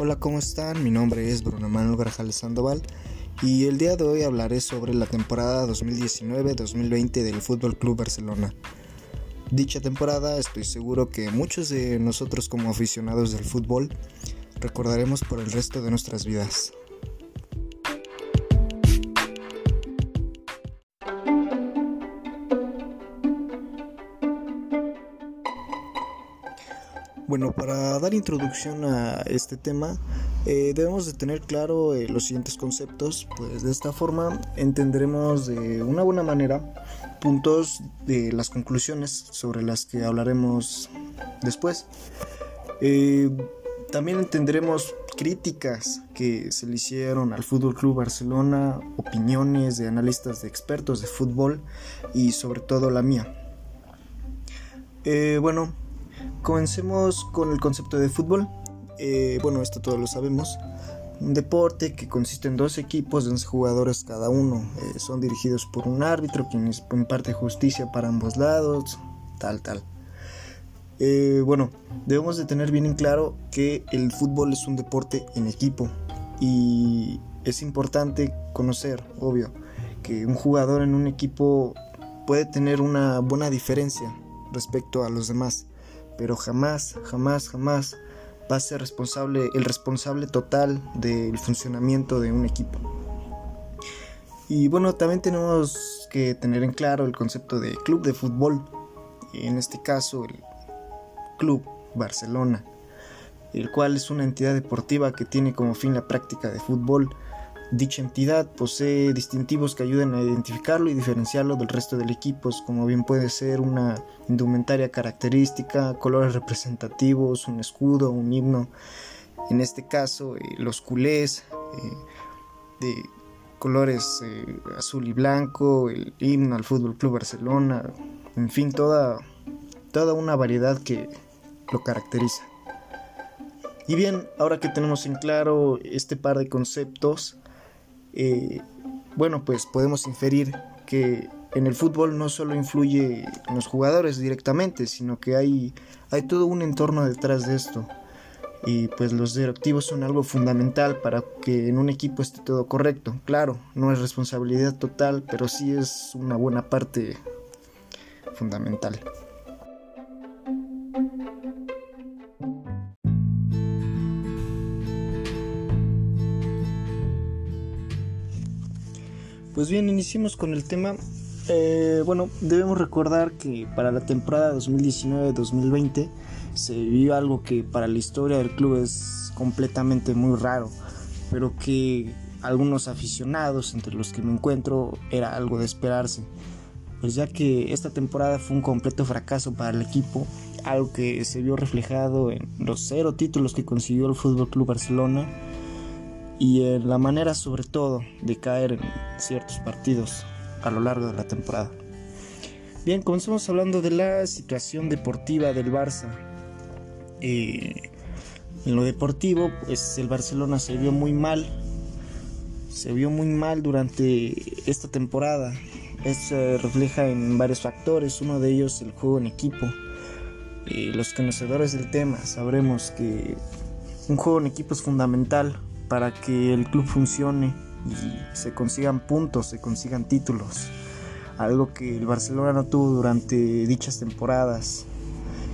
Hola, ¿cómo están? Mi nombre es Bruno Manuel Grajales Sandoval y el día de hoy hablaré sobre la temporada 2019-2020 del Fútbol Club Barcelona. Dicha temporada estoy seguro que muchos de nosotros como aficionados del fútbol recordaremos por el resto de nuestras vidas. Bueno, para dar introducción a este tema, eh, debemos de tener claro eh, los siguientes conceptos, pues de esta forma entenderemos de una buena manera puntos de las conclusiones sobre las que hablaremos después. Eh, también entenderemos críticas que se le hicieron al Fútbol Club Barcelona, opiniones de analistas de expertos de fútbol y sobre todo la mía. bueno, Comencemos con el concepto de fútbol. Eh, bueno, esto todos lo sabemos. Un deporte que consiste en dos equipos de 11 jugadores cada uno. Eh, son dirigidos por un árbitro quien imparte justicia para ambos lados, tal, tal. Eh, bueno, debemos de tener bien en claro que el fútbol es un deporte en equipo y es importante conocer, obvio, que un jugador en un equipo puede tener una buena diferencia respecto a los demás pero jamás, jamás, jamás va a ser responsable, el responsable total del funcionamiento de un equipo. Y bueno, también tenemos que tener en claro el concepto de club de fútbol, en este caso el Club Barcelona, el cual es una entidad deportiva que tiene como fin la práctica de fútbol Dicha entidad posee distintivos que ayudan a identificarlo y diferenciarlo del resto del equipo, como bien puede ser una indumentaria característica, colores representativos, un escudo, un himno. En este caso, eh, los culés eh, de colores eh, azul y blanco, el himno al Fútbol Club Barcelona, en fin, toda, toda una variedad que lo caracteriza. Y bien, ahora que tenemos en claro este par de conceptos, eh, bueno, pues podemos inferir que en el fútbol no solo influye en los jugadores directamente, sino que hay, hay todo un entorno detrás de esto. Y pues los directivos son algo fundamental para que en un equipo esté todo correcto. Claro, no es responsabilidad total, pero sí es una buena parte fundamental. Pues bien, iniciemos con el tema. Eh, bueno, debemos recordar que para la temporada 2019-2020 se vivió algo que para la historia del club es completamente muy raro, pero que algunos aficionados, entre los que me encuentro, era algo de esperarse. Pues ya que esta temporada fue un completo fracaso para el equipo, algo que se vio reflejado en los cero títulos que consiguió el Fútbol Club Barcelona y en la manera sobre todo de caer en ciertos partidos a lo largo de la temporada. Bien, comenzamos hablando de la situación deportiva del Barça. Eh, en lo deportivo, pues el Barcelona se vio muy mal. Se vio muy mal durante esta temporada. Esto se refleja en varios factores. Uno de ellos el juego en equipo. Eh, los conocedores del tema sabremos que un juego en equipo es fundamental para que el club funcione y se consigan puntos, se consigan títulos. Algo que el Barcelona no tuvo durante dichas temporadas.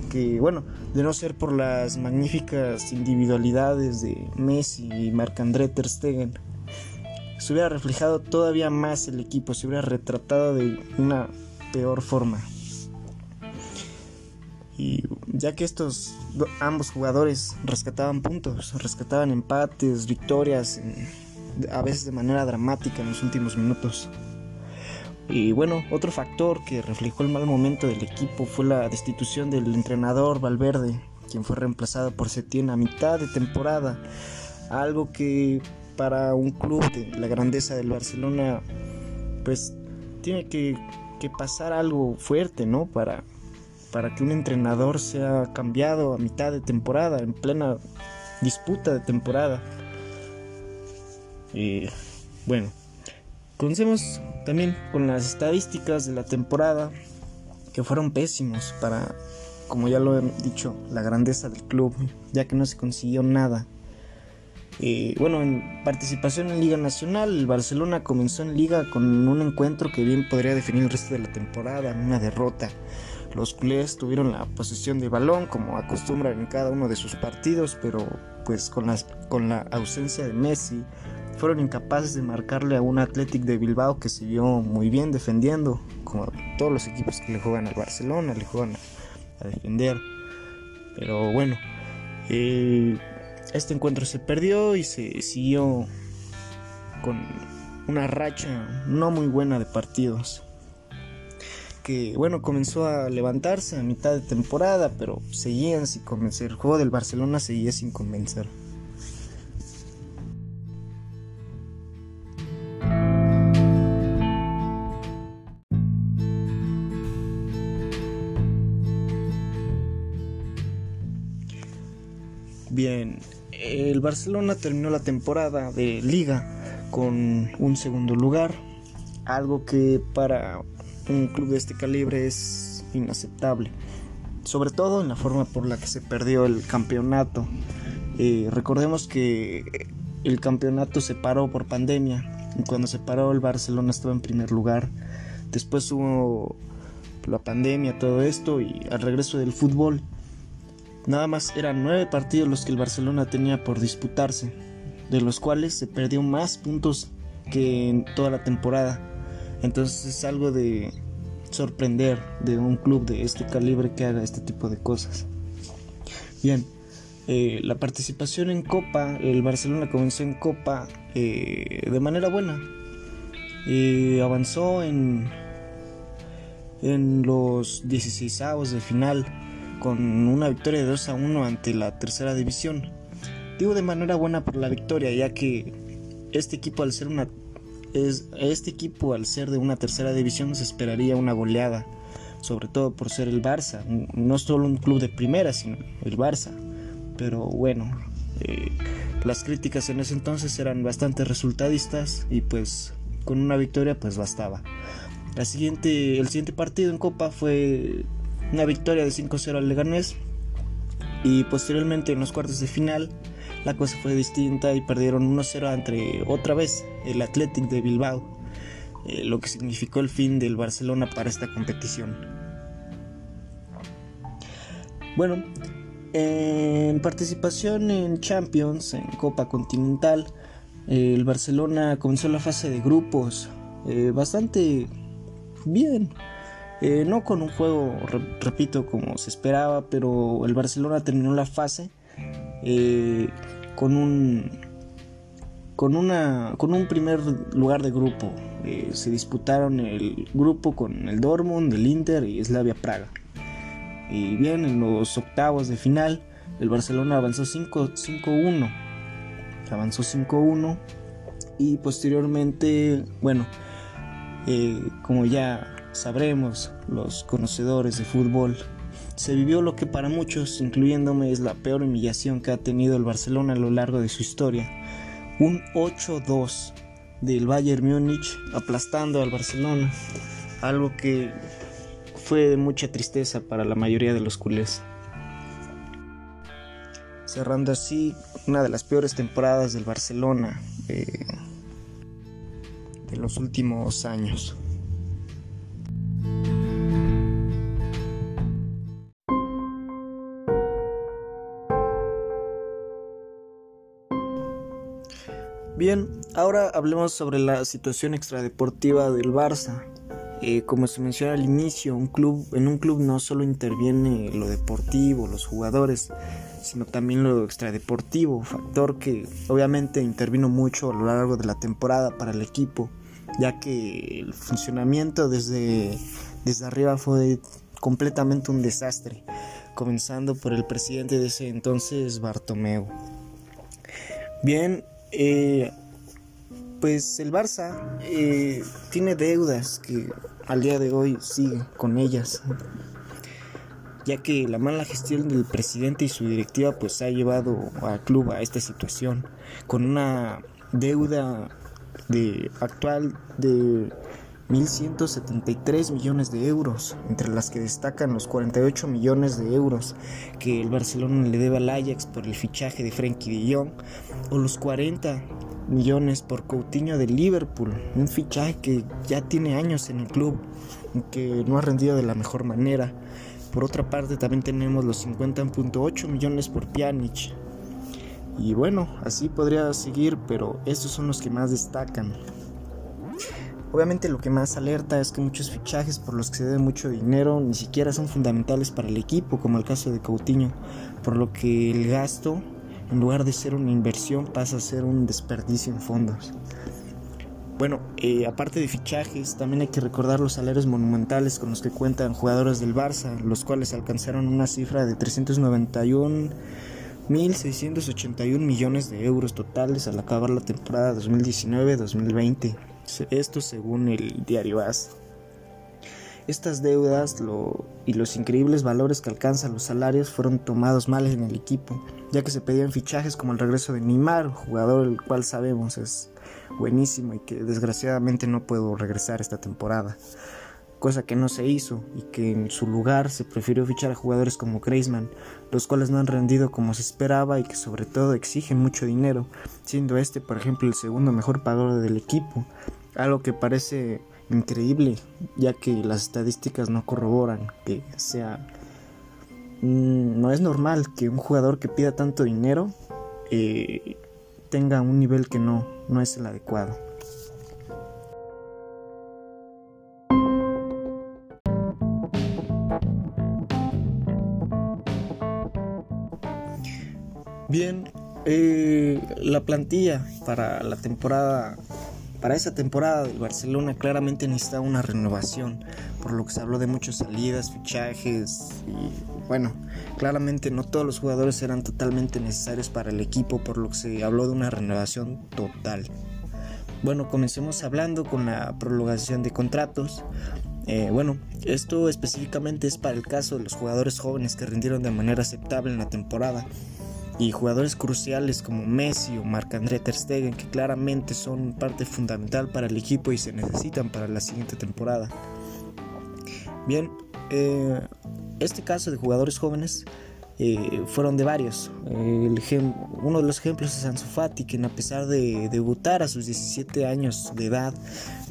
Que bueno, de no ser por las magníficas individualidades de Messi y Marc-André Ter Stegen, se hubiera reflejado todavía más el equipo, se hubiera retratado de una peor forma. Y ya que estos ambos jugadores rescataban puntos, rescataban empates, victorias, a veces de manera dramática en los últimos minutos. Y bueno, otro factor que reflejó el mal momento del equipo fue la destitución del entrenador Valverde, quien fue reemplazado por Setién a mitad de temporada. Algo que para un club de la grandeza del Barcelona, pues tiene que, que pasar algo fuerte, ¿no? Para, para que un entrenador sea cambiado a mitad de temporada, en plena disputa de temporada. Y bueno, comencemos también con las estadísticas de la temporada que fueron pésimos para, como ya lo he dicho, la grandeza del club, ya que no se consiguió nada. Eh, bueno, en participación en Liga Nacional, el Barcelona comenzó en Liga con un encuentro que bien podría definir el resto de la temporada, una derrota. Los culés tuvieron la posesión de balón como acostumbran en cada uno de sus partidos, pero pues con, con la ausencia de Messi fueron incapaces de marcarle a un Athletic de Bilbao que siguió muy bien defendiendo, como todos los equipos que le juegan al Barcelona, le juegan a, defender. Pero bueno, eh, este encuentro se perdió y se siguió con una racha no muy buena de partidos. Que bueno, comenzó a levantarse a mitad de temporada, pero seguían sin convencer. El juego del Barcelona seguía sin convencer. Bien, el Barcelona terminó la temporada de liga con un segundo lugar, algo que para un club de este calibre es inaceptable, sobre todo en la forma por la que se perdió el campeonato. Eh, recordemos que el campeonato se paró por pandemia y cuando se paró el Barcelona estaba en primer lugar. Después hubo la pandemia, todo esto y al regreso del fútbol Nada más eran nueve partidos los que el Barcelona tenía por disputarse, de los cuales se perdió más puntos que en toda la temporada. Entonces es algo de sorprender de un club de este calibre que haga este tipo de cosas. Bien, eh, la participación en Copa, el Barcelona comenzó en Copa eh, de manera buena. Eh, avanzó en, en los 16 avos de final con una victoria de 2 a 1 ante la tercera división. Digo de manera buena por la victoria, ya que este equipo al ser una es, este equipo al ser de una tercera división se esperaría una goleada, sobre todo por ser el Barça, no solo un club de primera, sino el Barça. Pero bueno, eh, las críticas en ese entonces eran bastante resultadistas y pues con una victoria pues bastaba. La siguiente, el siguiente partido en Copa fue una victoria de 5-0 al Leganés y posteriormente en los cuartos de final la cosa fue distinta y perdieron 1-0 entre otra vez el Athletic de Bilbao, eh, lo que significó el fin del Barcelona para esta competición. Bueno, en participación en Champions, en Copa Continental, el Barcelona comenzó la fase de grupos eh, bastante bien. Eh, no con un juego, repito, como se esperaba, pero el Barcelona terminó la fase eh, con un con una con un primer lugar de grupo. Eh, se disputaron el grupo con el Dortmund, el Inter y Slavia Praga. Y bien, en los octavos de final, el Barcelona avanzó 5-1. Avanzó 5-1 y posteriormente, bueno, como ya sabremos, los conocedores de fútbol, se vivió lo que para muchos, incluyéndome, es la peor humillación que ha tenido el Barcelona a lo largo de su historia. Un 8-2 del Bayern Múnich aplastando al Barcelona, algo que fue de mucha tristeza para la mayoría de los culés. Cerrando así una de las peores temporadas del Barcelona eh, de los últimos años. Ahora hablemos sobre la situación extradeportiva del Barça. Eh, como se menciona al inicio, un club, en un club no solo interviene lo deportivo, los jugadores, sino también lo extradeportivo, factor que obviamente intervino mucho a lo largo de la temporada para el equipo, ya que el funcionamiento desde, desde arriba fue completamente un desastre, comenzando por el presidente de ese entonces, Bartomeu. Bien, eh, pues el Barça eh, tiene deudas que al día de hoy sigue con ellas, ya que la mala gestión del presidente y su directiva pues ha llevado al club a esta situación, con una deuda de actual de 1.173 millones de euros, entre las que destacan los 48 millones de euros que el Barcelona le debe al Ajax por el fichaje de Frenkie de Jong, o los 40 millones por Coutinho de Liverpool, un fichaje que ya tiene años en el club y que no ha rendido de la mejor manera. Por otra parte también tenemos los 50.8 millones por Pjanic. Y bueno, así podría seguir, pero estos son los que más destacan. Obviamente lo que más alerta es que muchos fichajes por los que se debe mucho dinero ni siquiera son fundamentales para el equipo, como el caso de Coutinho, por lo que el gasto, en lugar de ser una inversión, pasa a ser un desperdicio en fondos. Bueno, eh, aparte de fichajes, también hay que recordar los salarios monumentales con los que cuentan jugadores del Barça, los cuales alcanzaron una cifra de 391.681 millones de euros totales al acabar la temporada 2019-2020. Esto según el diario AS. Estas deudas y los increíbles valores que alcanzan los salarios fueron tomados mal en el equipo, ya que se pedían fichajes como el regreso de Neymar, jugador el cual sabemos es buenísimo y que desgraciadamente no puedo regresar esta temporada, cosa que no se hizo y que en su lugar se prefirió fichar a jugadores como Griezmann, los cuales no han rendido como se esperaba y que sobre todo exigen mucho dinero, siendo este por ejemplo el segundo mejor pagador del equipo, algo que parece increíble, ya que las estadísticas no corroboran que sea... Mm, no es normal que un jugador que pida tanto dinero eh, tenga un nivel que no, no es el adecuado. Bien, eh, la plantilla para la temporada para esa temporada del Barcelona claramente necesita una renovación, por lo que se habló de muchas salidas, fichajes y bueno, claramente no todos los jugadores eran totalmente necesarios para el equipo, por lo que se habló de una renovación total. Bueno, comencemos hablando con la prolongación de contratos. Eh, bueno, esto específicamente es para el caso de los jugadores jóvenes que rindieron de manera aceptable en la temporada y jugadores cruciales como Messi o Marc-André Ter Stegen que claramente son parte fundamental para el equipo y se necesitan para la siguiente temporada. Bien, eh, este caso de jugadores jóvenes eh, fueron de varios. uno de los ejemplos es Ansu Fati, quien a pesar de debutar a sus 17 años de edad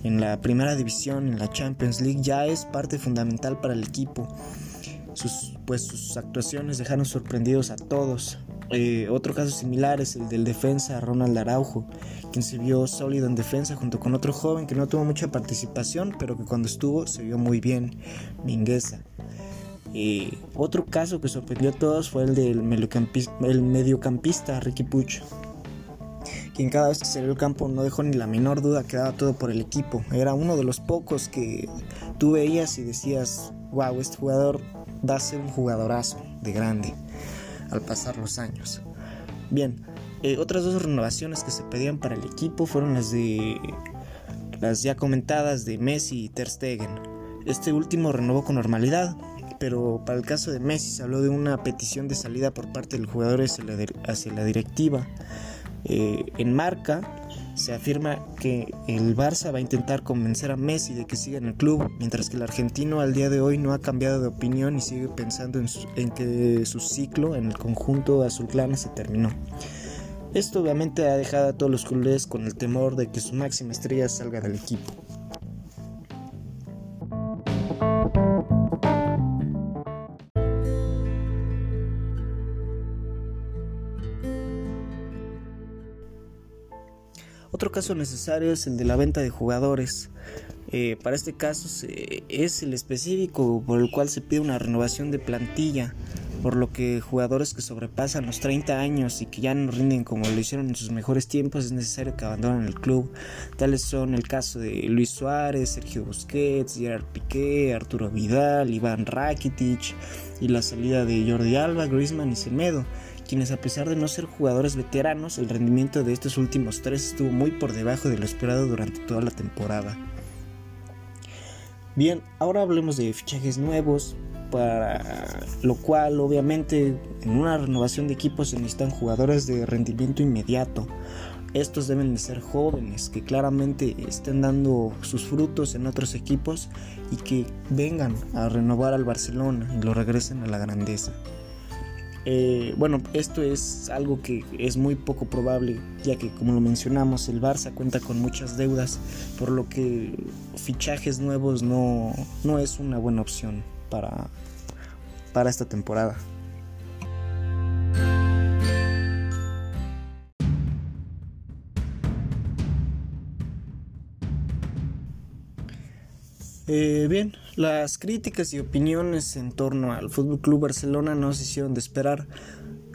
en la primera división en la Champions League ya es parte fundamental para el equipo. Sus, pues sus actuaciones dejaron sorprendidos a todos. Eh, otro caso similar es el del defensa Ronald Araujo, quien se vio sólido en defensa junto con otro joven que no tuvo mucha participación, pero que cuando estuvo se vio muy bien, Mingueza. Eh, otro caso que sorprendió a todos fue el del mediocampista, Ricky Puch, quien cada vez que salió al campo no dejó ni la menor duda que daba todo por el equipo. Era uno de los pocos que tú veías y decías, wow, este jugador va a ser un jugadorazo de grande al pasar los años. Bien, eh, otras dos renovaciones que se pedían para el equipo fueron las de las ya comentadas de Messi y Ter Stegen. Este último renovó con normalidad, pero para el caso de Messi se habló de una petición de salida por parte del jugador hacia la, directiva. Eh, en marca se afirma que el Barça va a intentar convencer a Messi de que siga en el club, mientras que el argentino al día de hoy no ha cambiado de opinión y sigue pensando en, que su ciclo en el conjunto azulclana se terminó. Esto obviamente ha dejado a todos los culés con el temor de que su máxima estrella salga del equipo. Caso necesario es el de la venta de jugadores. Eh, para este caso es el específico por el cual se pide una renovación de plantilla, por lo que jugadores que sobrepasan los 30 años y que ya no rinden como lo hicieron en sus mejores tiempos es necesario que abandonen el club. Tales son el caso de Luis Suárez, Sergio Busquets, Gerard Piqué, Arturo Vidal, Iván Rakitic y la salida de Jordi Alba, Griezmann y Semedo quienes a pesar de no ser jugadores veteranos, el rendimiento de estos últimos tres estuvo muy por debajo de lo esperado durante toda la temporada. Bien, ahora hablemos de fichajes nuevos, para lo cual obviamente en una renovación de equipos se necesitan jugadores de rendimiento inmediato, estos deben de ser jóvenes, que claramente estén dando sus frutos en otros equipos y que vengan a renovar al Barcelona y lo regresen a la grandeza. Eh, bueno, esto es algo que es muy poco probable, ya que como lo mencionamos, el Barça cuenta con muchas deudas, por lo que fichajes nuevos no, no es una buena opción para, para esta temporada. Eh, bien, las críticas y opiniones en torno al Fútbol Club Barcelona no se hicieron de esperar.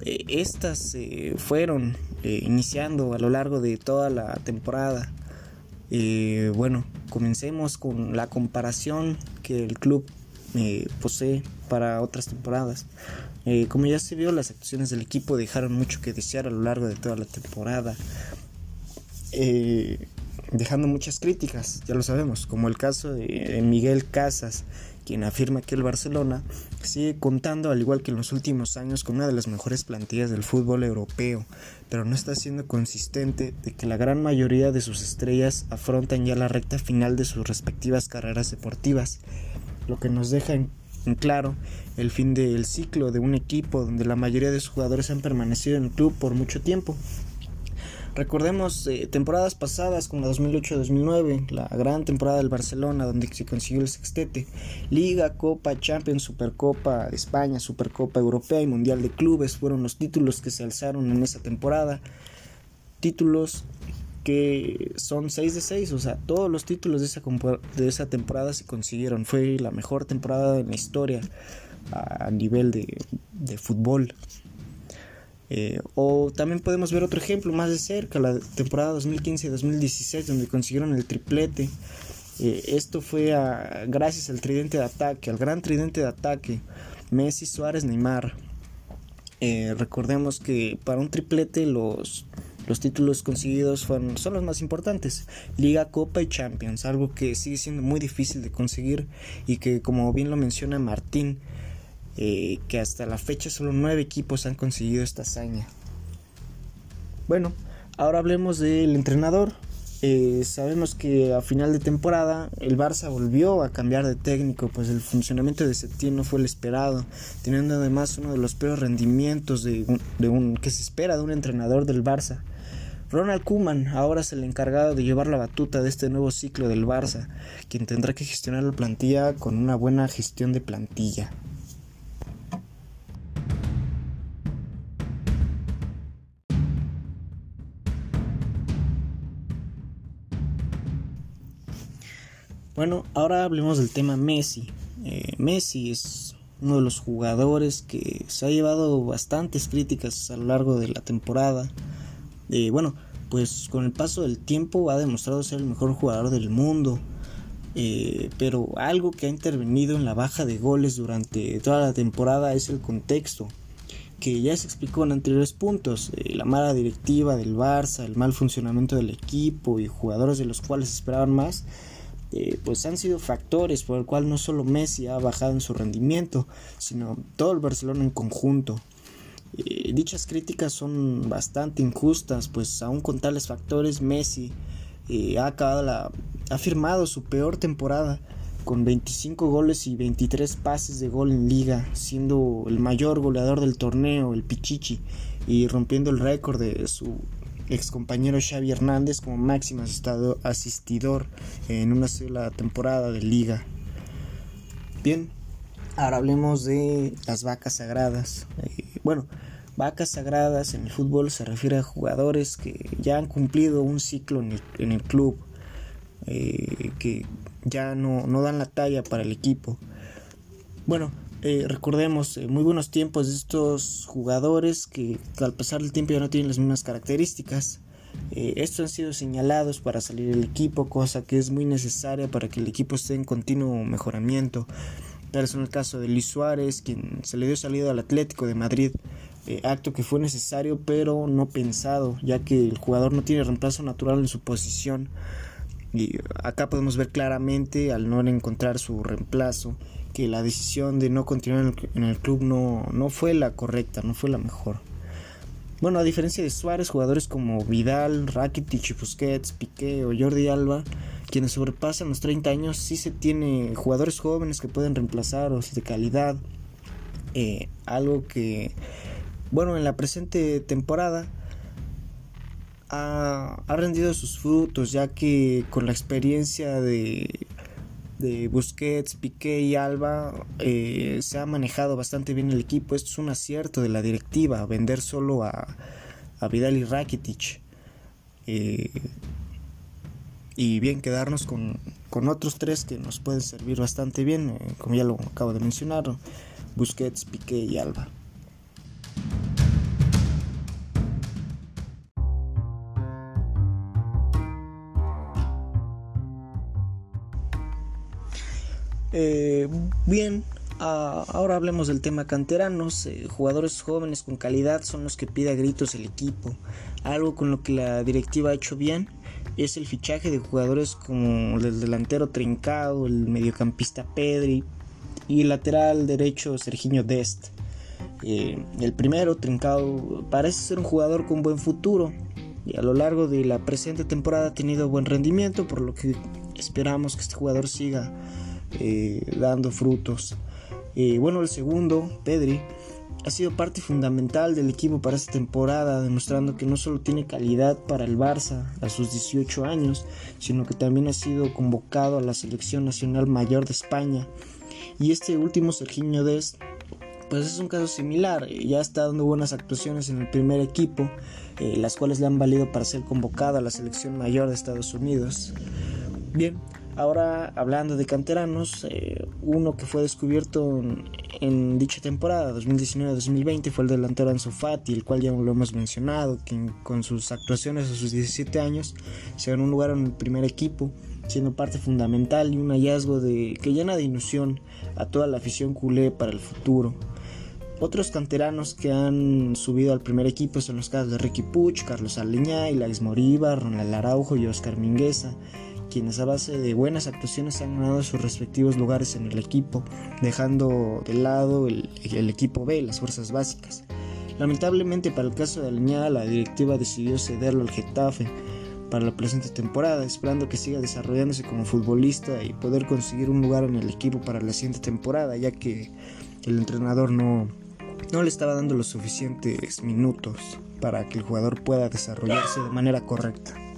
Eh, estas eh, fueron iniciando a lo largo de toda la temporada. bueno, comencemos con la comparación que el club posee para otras temporadas. como ya se vio, las actuaciones del equipo dejaron mucho que desear a lo largo de toda la temporada dejando muchas críticas, ya lo sabemos, como el caso de Miguel Casas, quien afirma que el Barcelona sigue contando, al igual que en los últimos años, con una de las mejores plantillas del fútbol europeo, pero no está siendo consistente de que la gran mayoría de sus estrellas afrontan ya la recta final de sus respectivas carreras deportivas, lo que nos deja en, claro el fin del ciclo de un equipo donde la mayoría de sus jugadores han permanecido en el club por mucho tiempo Recordemos eh, temporadas pasadas como la 2008-2009, la gran temporada del Barcelona donde se consiguió el sextete, Liga, Copa, Champions, Supercopa de España, Supercopa Europea y Mundial de Clubes fueron los títulos que se alzaron en esa temporada. Títulos que son 6 de 6, o sea, todos los títulos de esa, de esa temporada se consiguieron. Fue la mejor temporada en la historia a nivel de, de fútbol. Eh, o también podemos ver otro ejemplo más de cerca, la temporada 2015-2016, donde consiguieron el triplete. Eh, esto fue gracias al tridente de ataque, al gran tridente de ataque, Messi, Suárez, Neymar. Eh, recordemos que para un triplete los, los títulos conseguidos son los más importantes, Liga, Copa y Champions, algo que sigue siendo muy difícil de conseguir y que como bien lo menciona Martín, eh, que hasta la fecha solo nueve equipos han conseguido esta hazaña. Bueno, ahora hablemos del entrenador. Eh, sabemos que a final de temporada el Barça volvió a cambiar de técnico, pues el funcionamiento de Setién no fue el esperado, teniendo además uno de los peores rendimientos de un, que se espera de un entrenador del Barça. Ronald Koeman ahora es el encargado de llevar la batuta de este nuevo ciclo del Barça, quien tendrá que gestionar la plantilla con una buena gestión de plantilla. Bueno, ahora hablemos del tema Messi. Eh, Messi es uno de los jugadores que se ha llevado bastantes críticas a lo largo de la temporada. Eh, bueno, pues con el paso del tiempo ha demostrado ser el mejor jugador del mundo. Eh, pero algo que ha intervenido en la baja de goles durante toda la temporada es el contexto, que ya se explicó en anteriores puntos, la mala directiva del Barça, el mal funcionamiento del equipo y jugadores de los cuales esperaban más, eh, pues han sido factores por el cual no solo Messi ha bajado en su rendimiento, sino todo el Barcelona en conjunto. Eh, dichas críticas son bastante injustas, pues aún con tales factores Messi eh, ha acabado la, ha firmado su peor temporada con 25 goles y 23 pases de gol en liga, siendo el mayor goleador del torneo, el Pichichi, y rompiendo el récord de su ex compañero Xavi Hernández como máximo asistidor en una sola temporada de liga. Bien, ahora hablemos de las vacas sagradas. Eh, bueno, vacas sagradas en el fútbol se refiere a jugadores que ya han cumplido un ciclo en el, club, eh, que ya no, no dan la talla para el equipo. Bueno, eh, recordemos eh, muy buenos tiempos de estos jugadores que al pasar del tiempo ya no tienen las mismas características. Eh, estos han sido señalados para salir del equipo, cosa que es muy necesaria para que el equipo esté en continuo mejoramiento. Tal es el caso de Luis Suárez, quien se le dio salida al Atlético de Madrid, acto que fue necesario pero no pensado, ya que el jugador no tiene reemplazo natural en su posición. Y acá podemos ver claramente al no encontrar su reemplazo que la decisión de no continuar en el, club no, no, fue la correcta, no fue la mejor. Bueno, a diferencia de Suárez, jugadores como Vidal, Rakitic, Busquets, Piqué o Jordi Alba, quienes sobrepasan los 30 años, sí se tiene jugadores jóvenes que pueden reemplazarlos de calidad. Eh, algo que, bueno, en la presente temporada ha, rendido sus frutos, ya que con la experiencia de, de Busquets, Piqué y Alba eh, se ha manejado bastante bien el equipo. Esto es un acierto de la directiva, vender solo a, a Vidal y Rakitic. Eh, y bien quedarnos con, con, otros tres que nos pueden servir bastante bien, eh, como ya lo acabo de mencionar, Busquets, Piqué y Alba. Eh, bien, ahora hablemos del tema canteranos. Eh, jugadores jóvenes con calidad son los que pide a gritos el equipo. Algo con lo que la directiva ha hecho bien es el fichaje de jugadores como el delantero Trincado, el mediocampista Pedri y el lateral derecho Serginho Dest. Eh, el primero, Trincado, parece ser un jugador con buen futuro y a lo largo de la presente temporada ha tenido buen rendimiento, por lo que esperamos que este jugador siga eh, dando frutos. Eh, bueno, el segundo, Pedri, ha sido parte fundamental del equipo para esta temporada, demostrando que no solo tiene calidad para el Barça a sus 18 años, sino que también ha sido convocado a la selección nacional mayor de España. Y este último, Serginho Dest, pues es un caso similar, ya está dando buenas actuaciones en el primer equipo, eh, las cuales le han valido para ser convocado a la selección mayor de Estados Unidos. Bien, Ahora, hablando de canteranos, eh, uno que fue descubierto en, dicha temporada, 2019-2020, fue el delantero Ansu Fati, el cual ya lo hemos mencionado, que con sus actuaciones a sus 17 años se ganó un lugar en el primer equipo, siendo parte fundamental y un hallazgo de, que llena de ilusión a toda la afición culé para el futuro. Otros canteranos que han subido al primer equipo son los casos de Ricky Puch, Carlos Aleñá, Ilaix Moriba, Ronald Araujo y Oscar Mingueza quienes a base de buenas actuaciones han ganado sus respectivos lugares en el equipo, dejando de lado el, equipo B, las fuerzas básicas. Lamentablemente para el caso de Aliñada, la directiva decidió cederlo al Getafe para la presente temporada, esperando que siga desarrollándose como futbolista y poder conseguir un lugar en el equipo para la siguiente temporada, ya que el entrenador no, no le estaba dando los suficientes minutos para que el jugador pueda desarrollarse de manera correcta.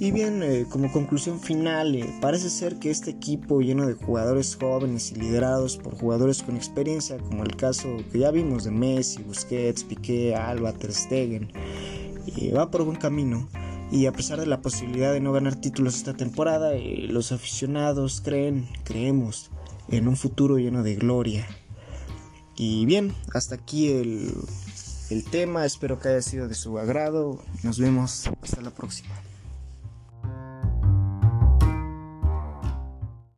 Y bien, eh, como conclusión final, eh, parece ser que este equipo lleno de jugadores jóvenes y liderados por jugadores con experiencia, como el caso que ya vimos de Messi, Busquets, Piqué, Alba, Ter eh, va por buen camino. Y a pesar de la posibilidad de no ganar títulos esta temporada, los aficionados creen, creemos, en un futuro lleno de gloria. Y bien, hasta aquí el, el tema, espero que haya sido de su agrado. Nos vemos hasta la próxima.